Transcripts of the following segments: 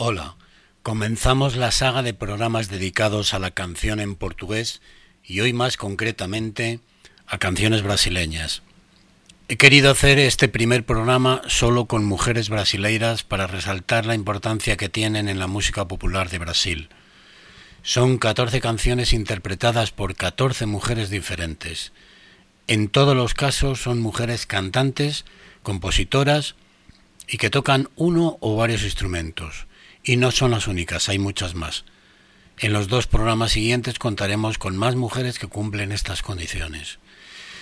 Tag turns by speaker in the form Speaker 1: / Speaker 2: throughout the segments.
Speaker 1: Hola, comenzamos la saga de programas dedicados a la canción en portugués y hoy más concretamente a canciones brasileñas. He querido hacer este primer programa solo con mujeres brasileiras para resaltar la importancia que tienen en la música popular de Brasil. Son 14 canciones interpretadas por 14 mujeres diferentes. En todos los casos son mujeres cantantes, compositoras y que tocan uno o varios instrumentos. Y no son las únicas, hay muchas más. En los dos programas siguientes contaremos con más mujeres que cumplen estas condiciones.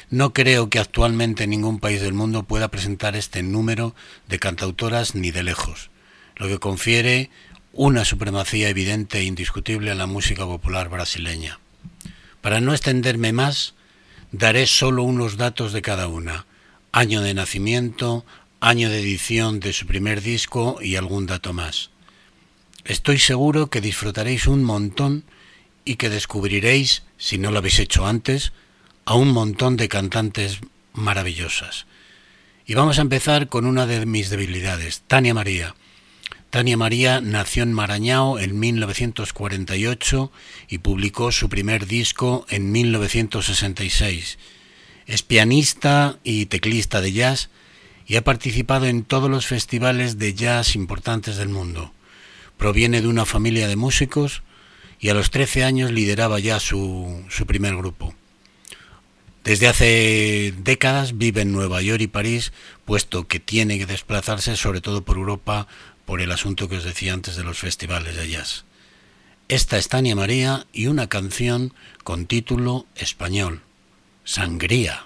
Speaker 1: No creo que actualmente ningún país del mundo pueda presentar este número de cantautoras ni de lejos, lo que confiere una supremacía evidente e indiscutible a la música popular brasileña. Para no extenderme más, daré solo unos datos de cada una, año de nacimiento, año de edición de su primer disco y algún dato más. Estoy seguro que disfrutaréis un montón y que descubriréis, si no lo habéis hecho antes, a un montón de cantantes maravillosas. Y vamos a empezar con una de mis debilidades, Tania María. Tania María nació en Marañao en 1948 y publicó su primer disco en 1966. Es pianista y teclista de jazz y ha participado en todos los festivales de jazz importantes del mundo. Proviene de una familia de músicos y a los 13 años lideraba ya su, su primer grupo. Desde hace décadas vive en Nueva York y París, puesto que tiene que desplazarse sobre todo por Europa por el asunto que os decía antes de los festivales de jazz. Esta es Tania María y una canción con título español, Sangría.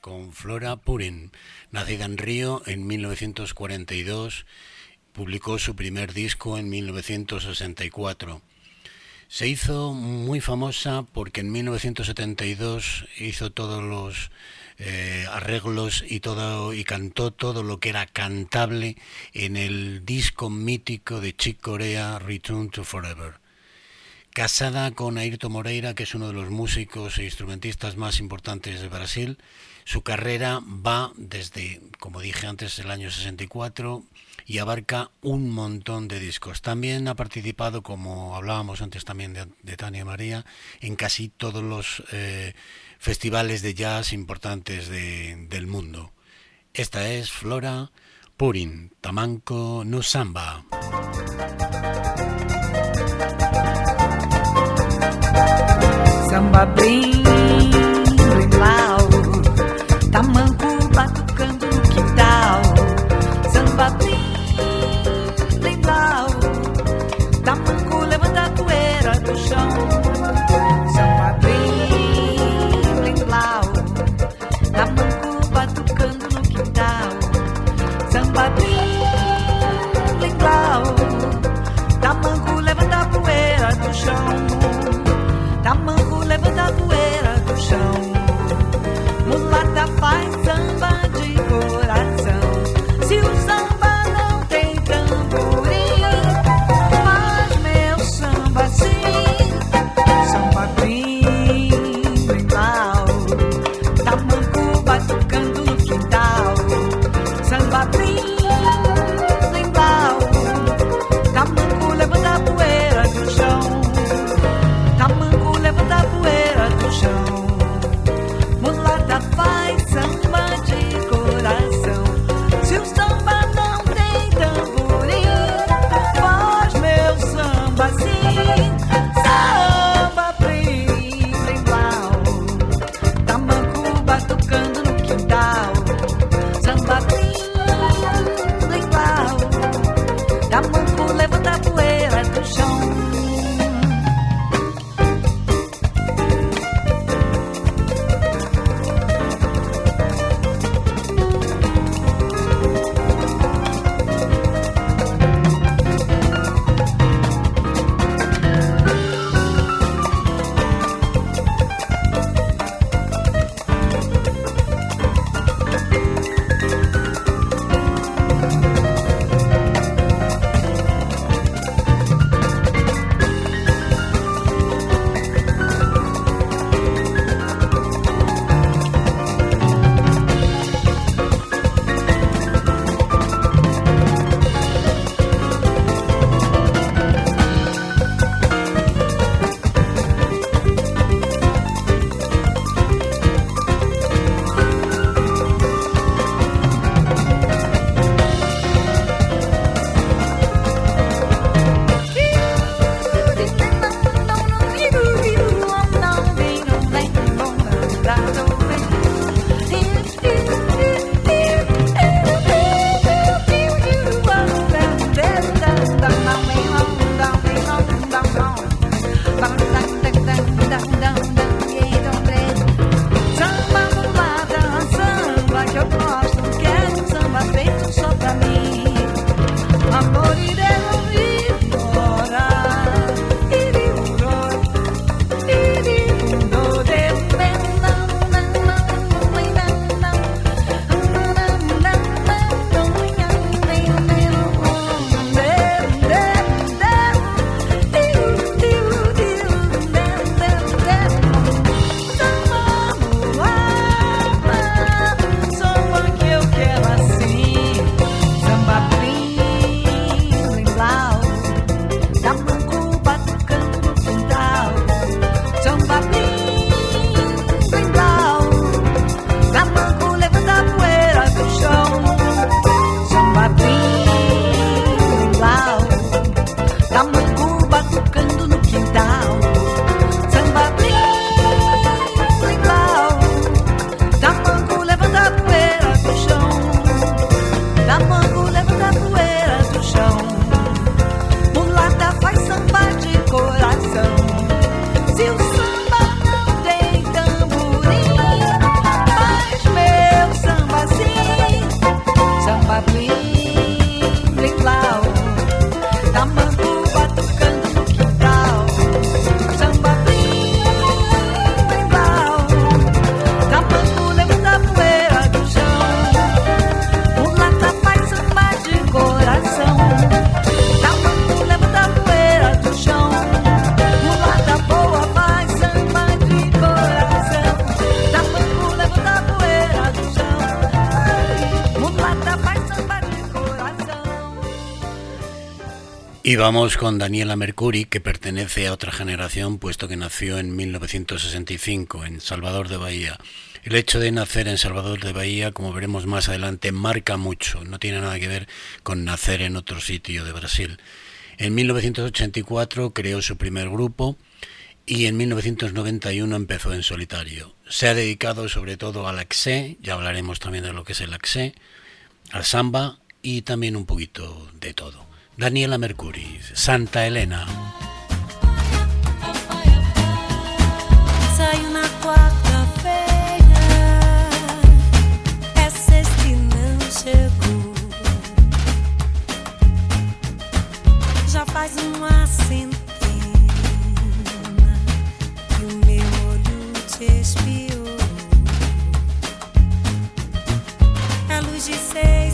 Speaker 1: Con Flora Purin, nacida en Río en 1942, publicó su primer disco en 1964. Se hizo muy famosa porque en 1972 hizo todos los eh, arreglos y todo y cantó todo lo que era cantable en el disco mítico de Chick Corea Return to Forever casada con Ayrton Moreira, que es uno de los músicos e instrumentistas más importantes de Brasil. Su carrera va desde, como dije antes, el año 64 y abarca un montón de discos. También ha participado, como hablábamos antes también de, Tania María, en casi todos los eh, festivales de jazz importantes del mundo. Esta es Flora Purin, Tamanco no Samba.
Speaker 2: Samba blim,
Speaker 1: Y vamos con Daniela Mercuri, que pertenece a otra generación, puesto que nació en 1965 en Salvador de Bahía. El hecho de nacer en Salvador de Bahía, como veremos más adelante, marca mucho, no tiene nada que ver con nacer en otro sitio de Brasil. En 1984 creó su primer grupo y en 1991 empezó en solitario. Se ha dedicado sobre todo al axé, ya hablaremos también de lo que es el axé, al samba y también un poquito de todo. Daniela Mercury, Santa Elena.
Speaker 3: Saiu na quarta-feira, é sexta e não chegou. Já faz uma centena que o meu olho te espiou. É luz de seis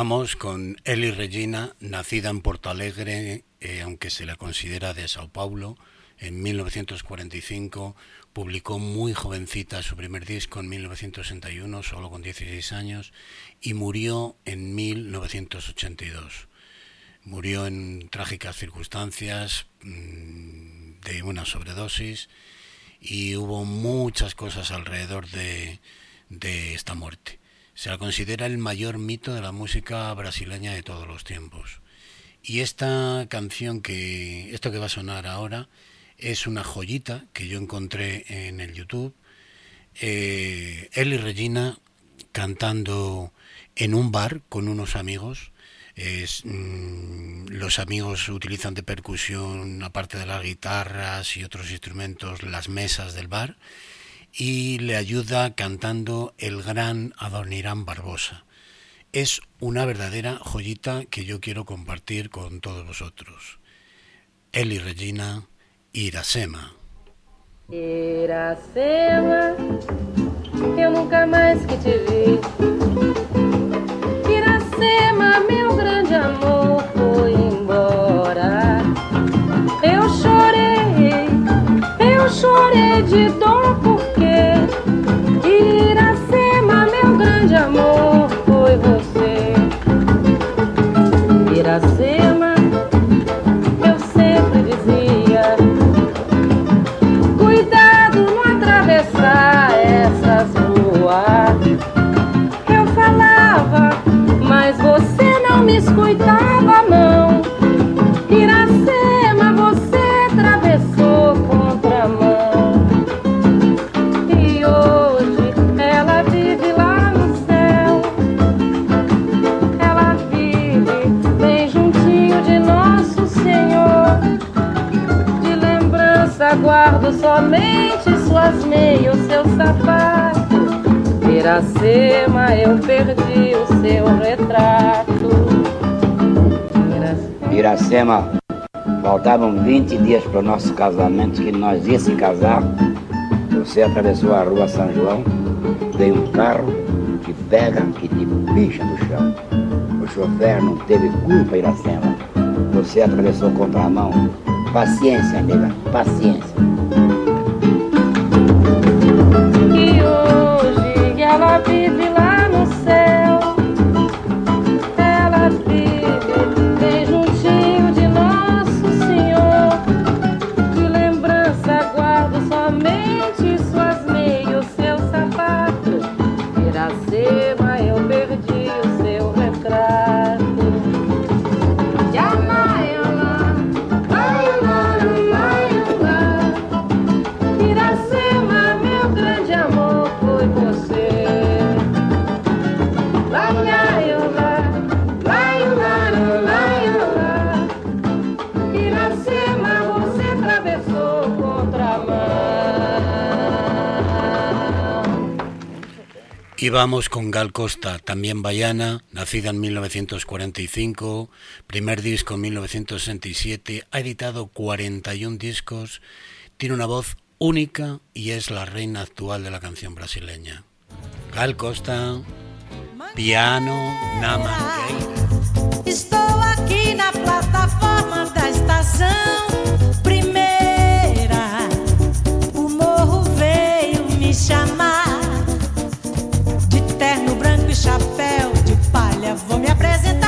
Speaker 1: vamos con Eli Regina, nacida en Porto Alegre, eh, aunque se la considera de Sao Paulo, en 1945. Publicó muy jovencita su primer disco en 1961, solo con 16 años, y murió en 1982. Murió en trágicas circunstancias mmm, de una sobredosis y hubo muchas cosas alrededor de, de esta muerte. Se la considera el mayor mito de la música brasileña de todos los tiempos. Y esta canción que, esto que va a sonar ahora, es una joyita que yo encontré en el YouTube. Eh, él y Regina cantando en un bar con unos amigos. Es, mmm, los amigos utilizan de percusión, aparte de las guitarras y otros instrumentos, las mesas del bar y le ayuda cantando el gran Adonirán Barbosa. Es una verdadera joyita que yo quiero compartir con todos vosotros. Eli Regina, Iracema.
Speaker 4: Iracema, eu nunca mais que te vi. Iracema, meu grande amor, foi embora. Eu chorei, eu chorei de dor Iracema.
Speaker 5: Faltavam 20 dias para o nosso casamento, que nós ia se casar. Você atravessou a rua São João, veio um carro que pega e te picha no chão. O chofer não teve culpa, Iracema. Você atravessou contramão. Paciência, nega, paciência.
Speaker 1: Vamos con Gal Costa, también bayana, nacida en 1945, primer disco en 1967, ha editado 41 discos, tiene una voz única y es la reina actual de la canción brasileña. Gal Costa, piano, na mangueira.
Speaker 2: Estou aqui na plataforma da estação primeira. O morro veio me chamar. Chapéu de palha, vou me apresentar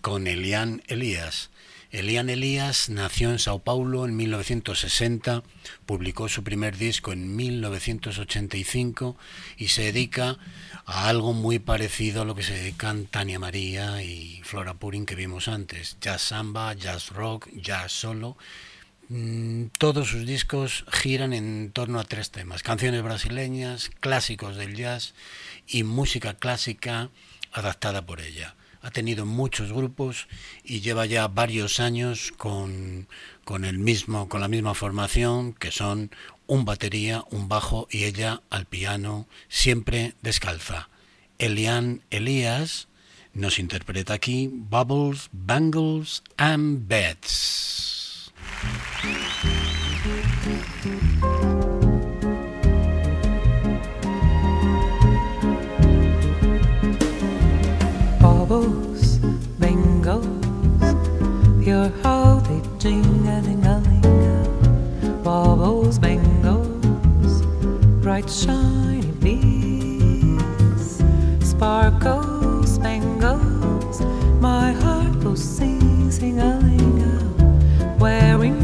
Speaker 1: con Elian Elías. Elian Elías nació en Sao Paulo en 1960, publicó su primer disco en 1985 y se dedica a algo muy parecido a lo que se dedican Tania María y Flora Purin que vimos antes, jazz samba, jazz rock, jazz solo. Mm, todos sus discos giran en torno a tres temas, canciones brasileñas, clásicos del jazz y música clásica adaptada por ella. Ha tenido muchos grupos y lleva ya varios años con, con el mismo, con la misma formación, que son un batería, un bajo y ella al piano, siempre descalza. Elian Elías nos interpreta aquí Bubbles, Bangles and Beds.
Speaker 3: how they ding a ling a ling bobbles, bangles, bright shiny beads sparkles, spangles. My heart goes sing, sing a ling wearing.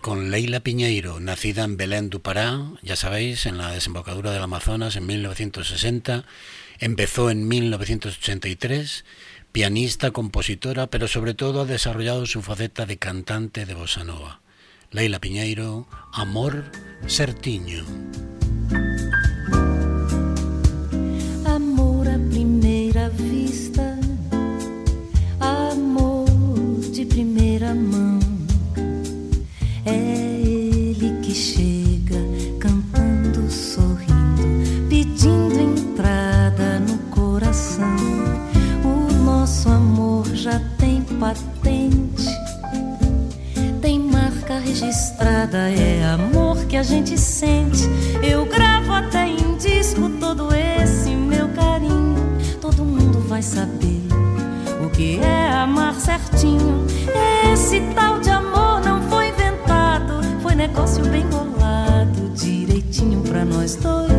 Speaker 1: Con Leila Piñeiro, nacida en Belén du Pará, ya sabéis, en la desembocadura del Amazonas en 1960. Empezó en 1983, pianista, compositora, pero sobre todo ha desarrollado su faceta de cantante de bossa nova. Leila Piñeiro, Amor Certiño.
Speaker 3: Amor à primeira vista, amor de primeira mão. Patente, tem marca registrada. É amor que a gente sente. Eu gravo até em disco todo esse meu carinho. Todo mundo vai saber o que é amar certinho. Esse tal de amor não foi inventado, foi negócio bem bolado, direitinho pra nós dois.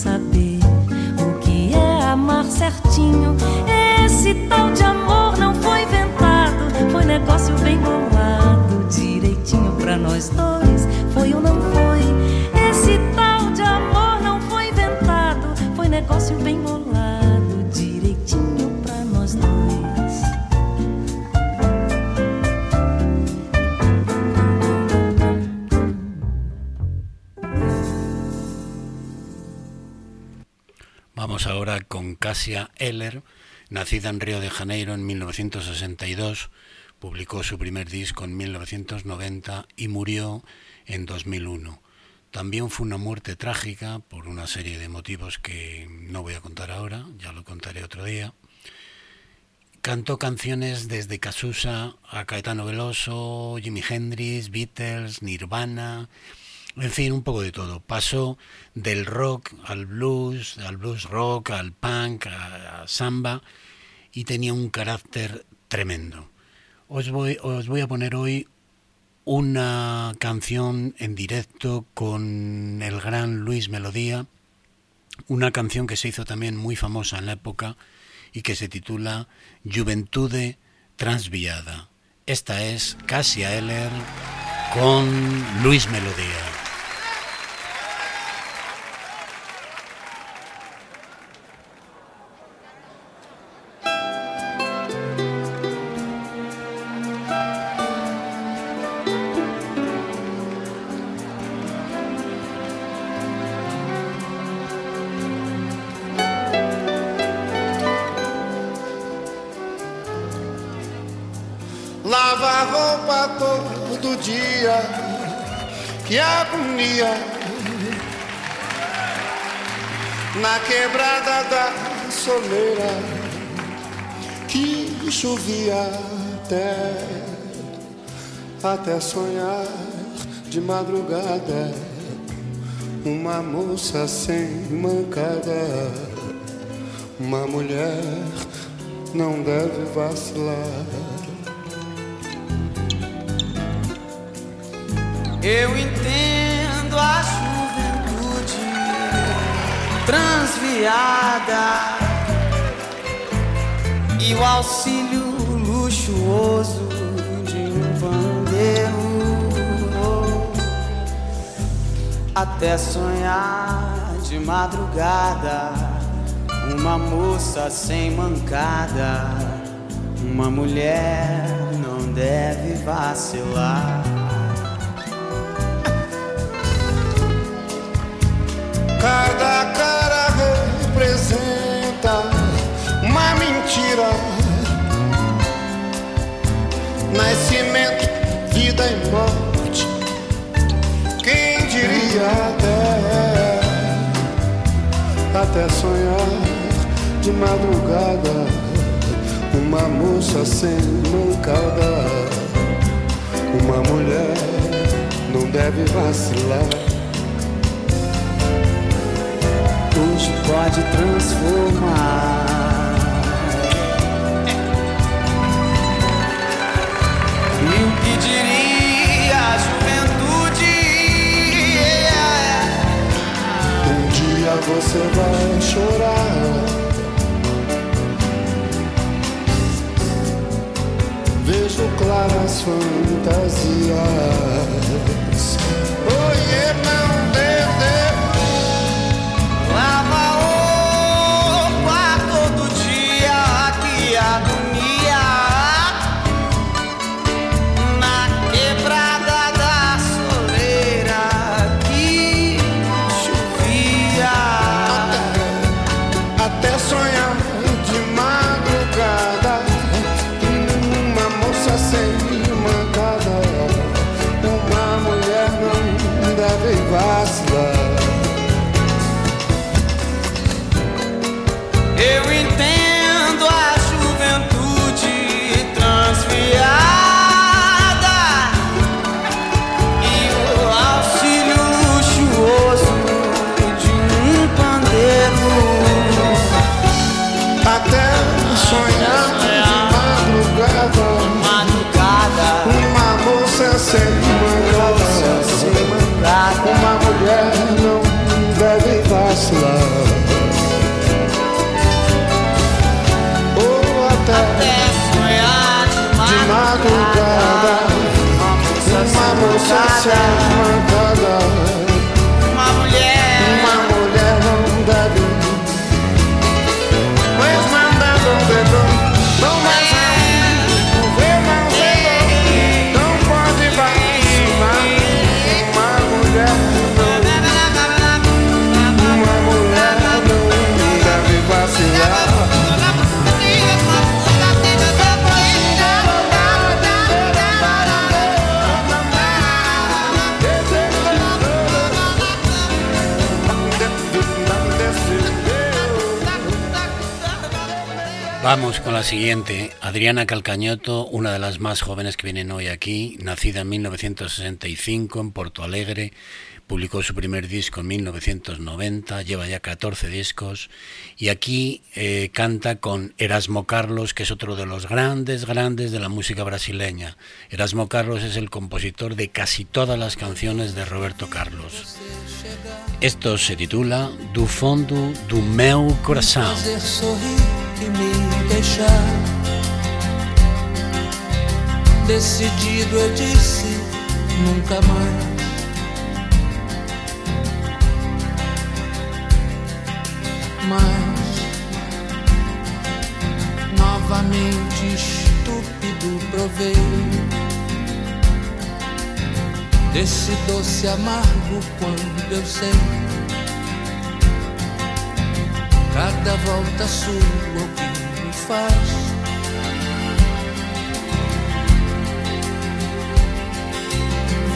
Speaker 3: Saber o que é amar certinho. Esse tal de amor não foi inventado, foi negócio bem bolado, direitinho pra nós dois. Foi ou não foi? Esse tal de amor não foi inventado, foi negócio bem bolado,
Speaker 1: Cassia Eller, nacida en Río de Janeiro en 1962, publicó su primer disco en 1990 y murió en 2001. También fue una muerte trágica por una serie de motivos que no voy a contar ahora, ya lo contaré otro día. Cantó canciones desde Casusa a Caetano Veloso, Jimi Hendrix, Beatles, Nirvana, en fin, un poco de todo. Pasó del rock al blues, al blues rock, al punk, a, samba y tenía un carácter tremendo. Os voy, os voy a poner hoy una canción en directo con el gran Luis Melodía, una canción que se hizo también muy famosa en la época y que se titula Juventude Transviada. Esta es Cassia Eller con Luis Melodía.
Speaker 6: Roupa todo dia, que agonia. Na quebrada da soleira, que chovia até, até sonhar de madrugada. Uma moça sem mancada, uma mulher não deve vacilar.
Speaker 7: Eu entendo a juventude transviada e o auxílio luxuoso de um pandeiro. Até sonhar de madrugada uma moça sem mancada uma mulher não deve vacilar Cada cara representa uma mentira.
Speaker 6: Nascimento, vida e morte. Quem diria até, até sonhar de madrugada. Uma moça sem mancada. Uma mulher não deve vacilar.
Speaker 7: Pode transformar. E o que diria a juventude?
Speaker 6: Um dia você vai chorar. Vejo claras fantasias.
Speaker 1: Siguiente. Adriana Calcañoto, una de las más jóvenes que vienen hoy aquí, nacida en 1965 en Porto Alegre, publicó su primer disco en 1990, lleva ya 14 discos y aquí eh, canta con Erasmo Carlos, que es otro de los grandes, grandes de la música brasileña. Erasmo Carlos es el compositor de casi todas las canciones de Roberto Carlos. Esto se titula Do Fundo do Meu Coração.
Speaker 8: Deixar. Decidido eu disse nunca mais. Mas novamente estúpido provei desse doce amargo quando eu sei. Cada volta sua o que faz.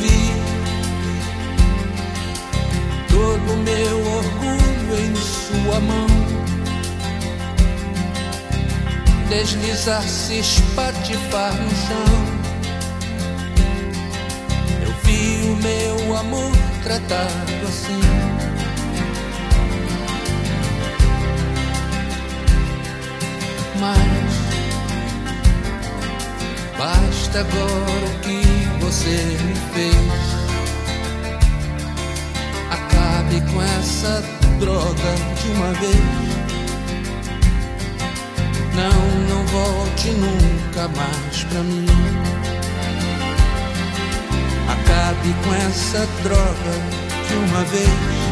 Speaker 8: Vi todo meu orgulho em sua mão. Deslizar-se, espatifar no chão. Eu vi o meu amor tratado assim Mas basta agora o que você me fez. Acabe com essa droga de uma vez. Não, não volte nunca mais pra mim. Acabe com essa droga de uma vez.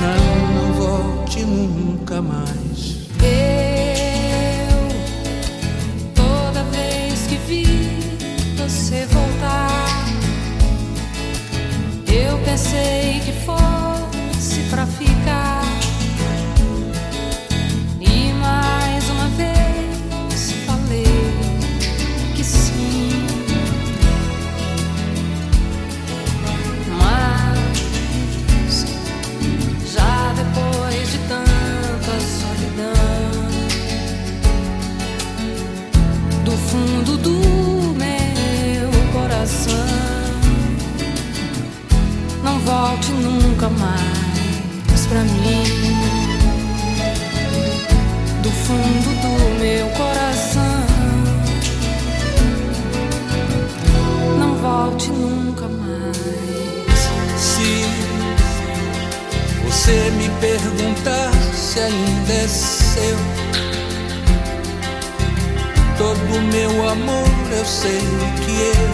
Speaker 8: Não, não volte nunca mais.
Speaker 4: Eu, toda vez que vi você voltar, eu pensei que fosse pra ficar.
Speaker 9: Nunca mais pra mim. Do fundo do meu coração, não volte nunca mais.
Speaker 8: Se você me perguntar se ainda é seu, todo meu amor eu sei que eu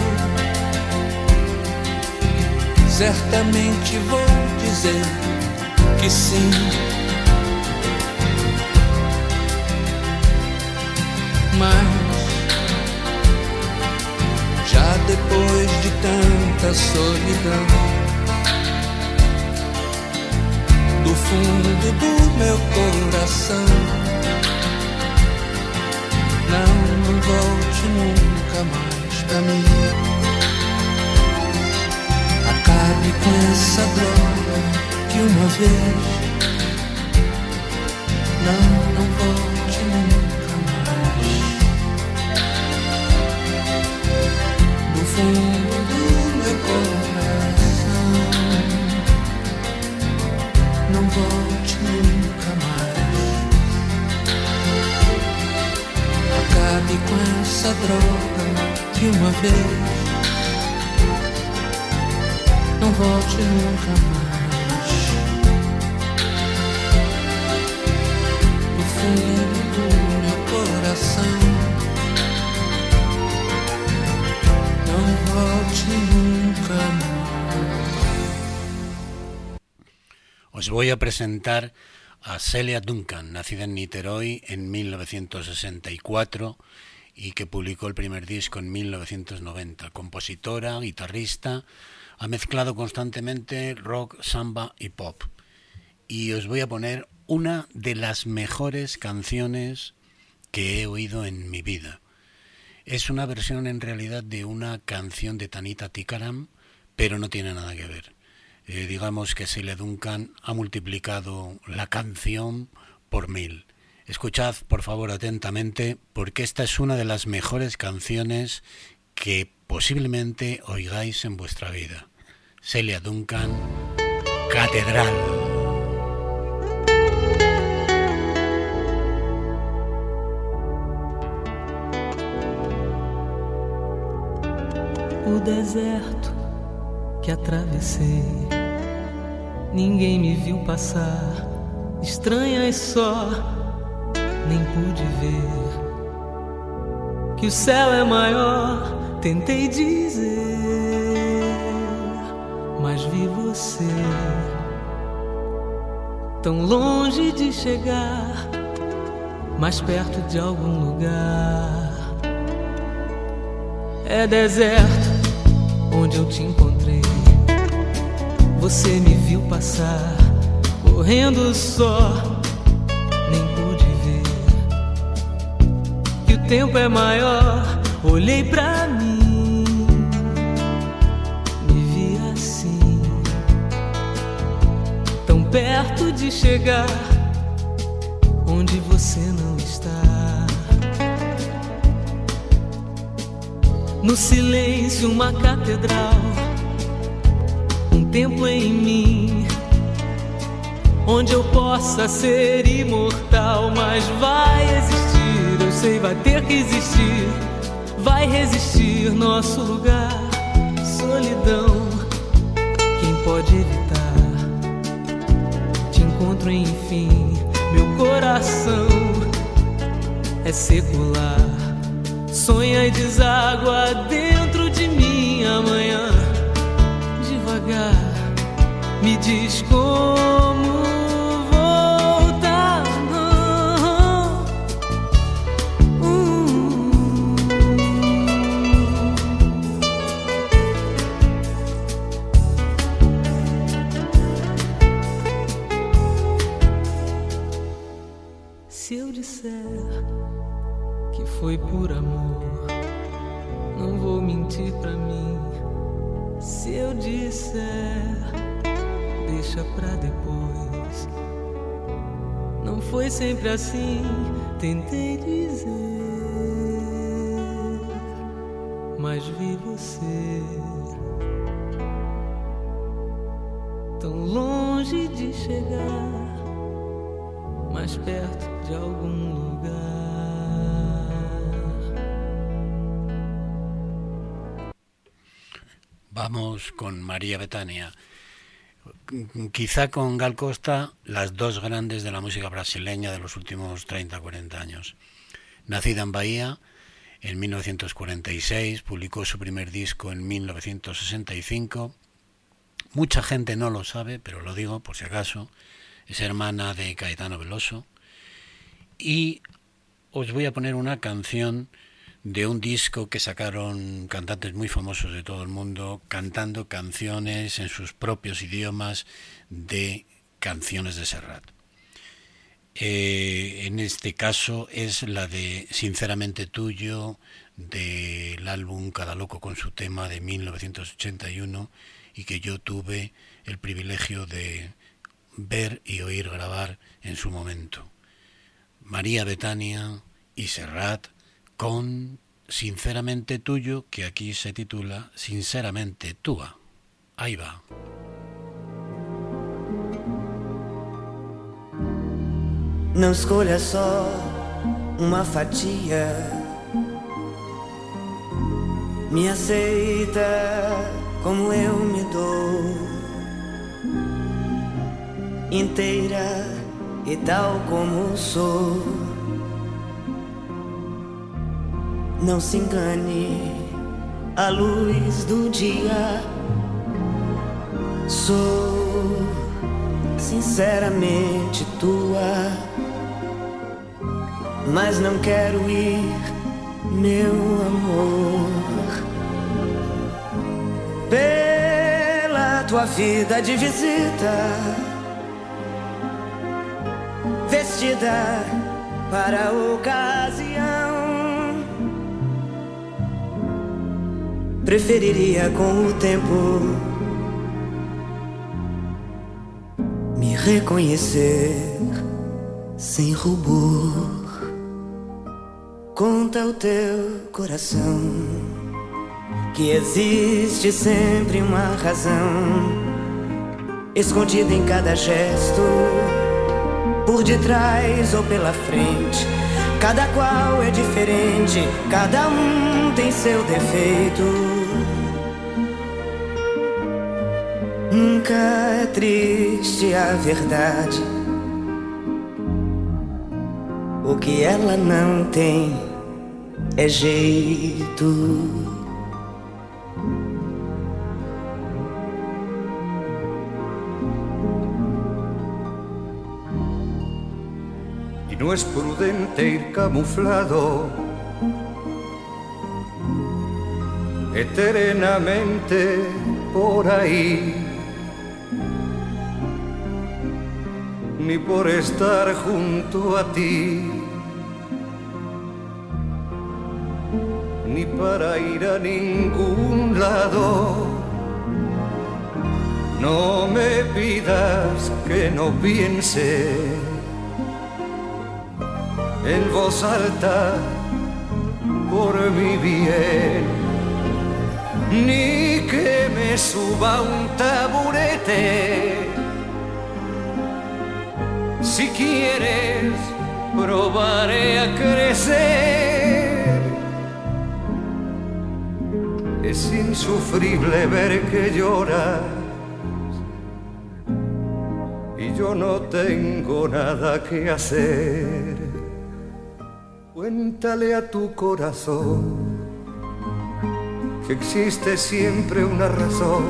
Speaker 8: certamente vou dizer que sim. Mas já depois de tanta solidão, do fundo do meu coração, não, volte nunca mais pra mim. Acabe com essa droga de uma vez. Não, não volte nunca mais. Do fundo do meu coração. Não volte nunca mais. Acabe com essa droga de uma vez
Speaker 1: Os voy a presentar a Celia Duncan, nacida en Niterói en 1964 y que publicó el primer disco en 1990. Compositora, guitarrista, ha mezclado constantemente rock, samba y pop. Y os voy a poner una de las mejores canciones que he oído en mi vida. Es una versión en realidad de una canción de Tanita Tikaram, pero no tiene nada que ver. Eh, digamos que Celia Duncan ha multiplicado la canción por mil. Escuchad por favor atentamente porque esta es una de las mejores canciones que posiblemente oigáis en vuestra vida. Celia Duncan, Catedral.
Speaker 9: O deserto que atravessei, ninguém me viu passar. Estranhas só, nem pude ver que o céu é maior. Tentei dizer, mas vi você tão longe de chegar, mais perto de algum lugar. É deserto onde eu te encontrei. Você me viu passar, correndo só, nem pude ver que o tempo é maior. Olhei pra perto de chegar onde você não está. No silêncio, uma catedral, um templo em mim, onde eu possa ser imortal. Mas vai existir, eu sei, vai ter que existir, vai resistir nosso lugar. Solidão, quem pode evitar? Encontro enfim, meu coração é secular. Sonha e deságua dentro de mim amanhã. Devagar, me diz como foi sempre assim, tentei dizer, mas vi você tão longe de chegar, mais perto de algum lugar.
Speaker 1: Vamos con María Betania. Quizá con Gal Costa, las dos grandes de la música brasileña de los últimos 30-40 años. Nacida en Bahía, en 1946, publicó su primer disco en 1965. Mucha gente no lo sabe, pero lo digo por si acaso. Es hermana de Caetano Veloso. Y os voy a poner una canción de un disco que sacaron cantantes muy famosos de todo el mundo cantando canciones en sus propios idiomas de canciones de Serrat. Eh, en este caso es la de Sinceramente Tuyo del álbum Cada Loco con su tema de 1981 y que yo tuve el privilegio de ver y oír grabar en su momento. María Betania y Serrat con Sinceramente Tuyo, que aquí se titula Sinceramente Tua. Ahí va.
Speaker 10: Não escolha só uma fatia. Me aceita como eu me dou, inteira e tal como sou. Não se engane, a luz do dia. Sou sinceramente tua, mas não quero ir, meu amor, pela tua vida de visita, vestida para a ocasião. Preferiria com o tempo me reconhecer sem rubor. Conta o teu coração que existe sempre uma razão escondida em cada gesto, por detrás ou pela frente. Cada qual é diferente, cada um tem seu defeito. Nunca é triste a verdade. O que ela não tem é jeito.
Speaker 11: No es prudente ir camuflado. Eternamente por ahí, ni por estar junto a ti, ni para ir a ningún lado. No me pidas que no piense en voz alta por mi bien, ni que me suba un taburete. Si quieres, probaré a crecer. Es insufrible ver que lloras y yo no tengo nada que hacer. Cuéntale a tu corazón que existe siempre una razón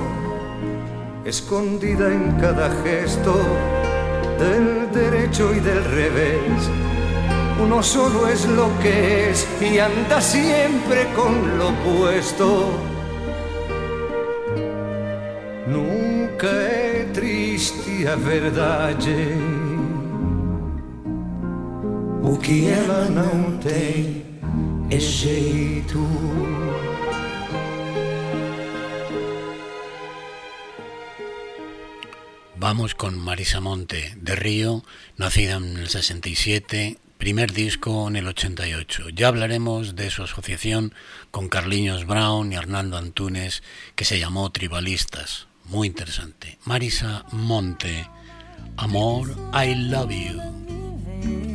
Speaker 11: escondida en cada gesto del derecho y del revés. Uno solo es lo que es y anda siempre con lo opuesto. Nunca é triste a verdade. O que ela não tem é jeito.
Speaker 1: Vamos con Marisa Monte, de Río, nacida en el 67, primer disco en el 88. Ya hablaremos de su asociación con Carliños Brown y Hernando Antunes, que se llamó Tribalistas. muy interesante. Marisa Monte, Amor, I Love You.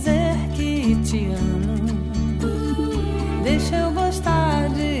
Speaker 3: te amo. Deixa eu gostar de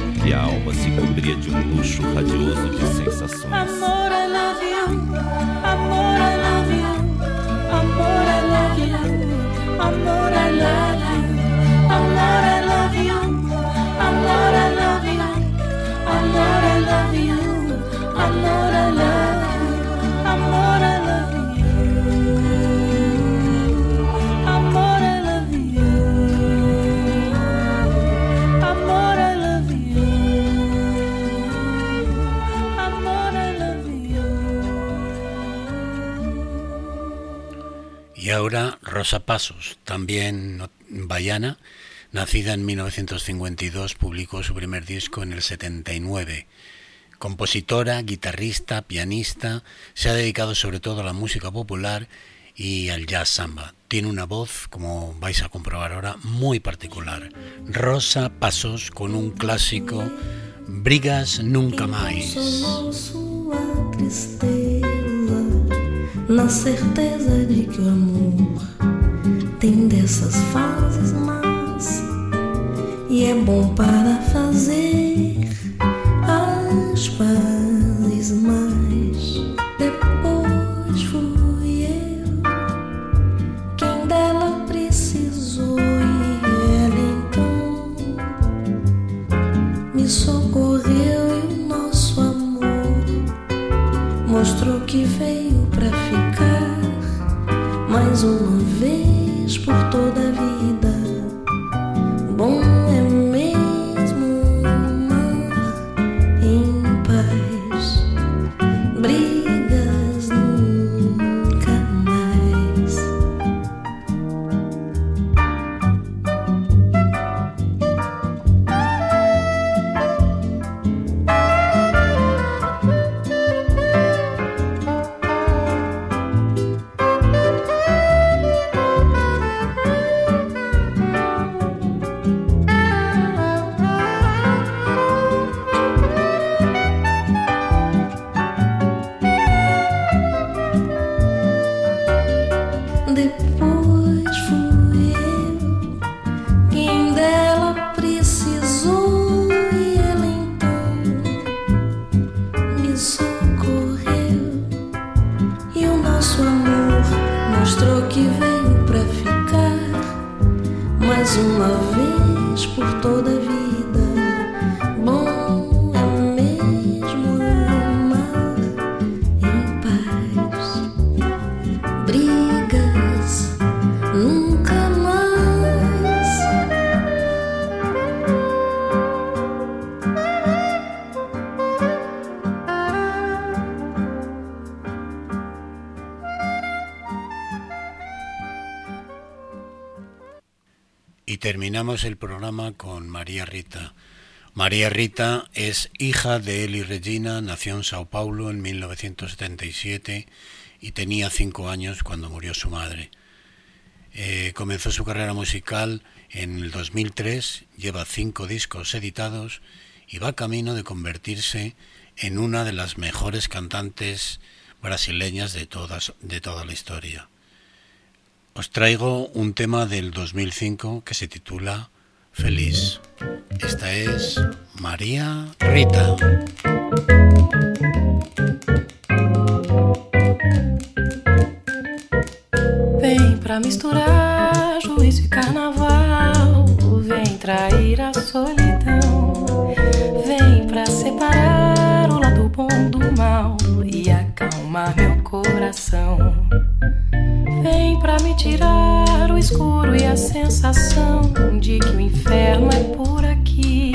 Speaker 12: que a alma se cobria de um luxo radioso de sensações.
Speaker 3: Amor é à l'avião, amor é à l'avião, amor é à l'avião, amor à l'avião, amor à l'avião, amor à l'avião, amor à l'avião, amor à l'avião.
Speaker 1: Y ahora Rosa Pasos, también baiana, nacida en 1952, publicó su primer disco en el 79. Compositora, guitarrista, pianista, se ha dedicado sobre todo a la música popular y al jazz samba. Tiene una voz, como vais a comprobar ahora, muy particular. Rosa Pasos con un clásico, Brigas Nunca Mais.
Speaker 13: Na certeza de que o amor tem dessas fases más. E é bom para fazer as pazes, mas depois fui eu quem dela precisou e ela então me socorreu e o nosso amor mostrou que veio
Speaker 1: was over. Con María Rita. María Rita es hija de Eli Regina, nació en Sao Paulo en 1977 y tenía cinco años cuando murió su madre. Eh, comenzó su carrera musical en el 2003, lleva cinco discos editados y va camino de convertirse en una de las mejores cantantes brasileñas de, todas, de toda la historia. Os traigo un tema del 2005 que se titula Feliz. Esta es María Rita.
Speaker 2: Vem pra misturar juízo e carnaval. Vem trair a solidão. Vem pra separar o lado bom do mal e acalmar meu coração. Vem pra me tirar o escuro e a sensação de que o inferno é por aqui.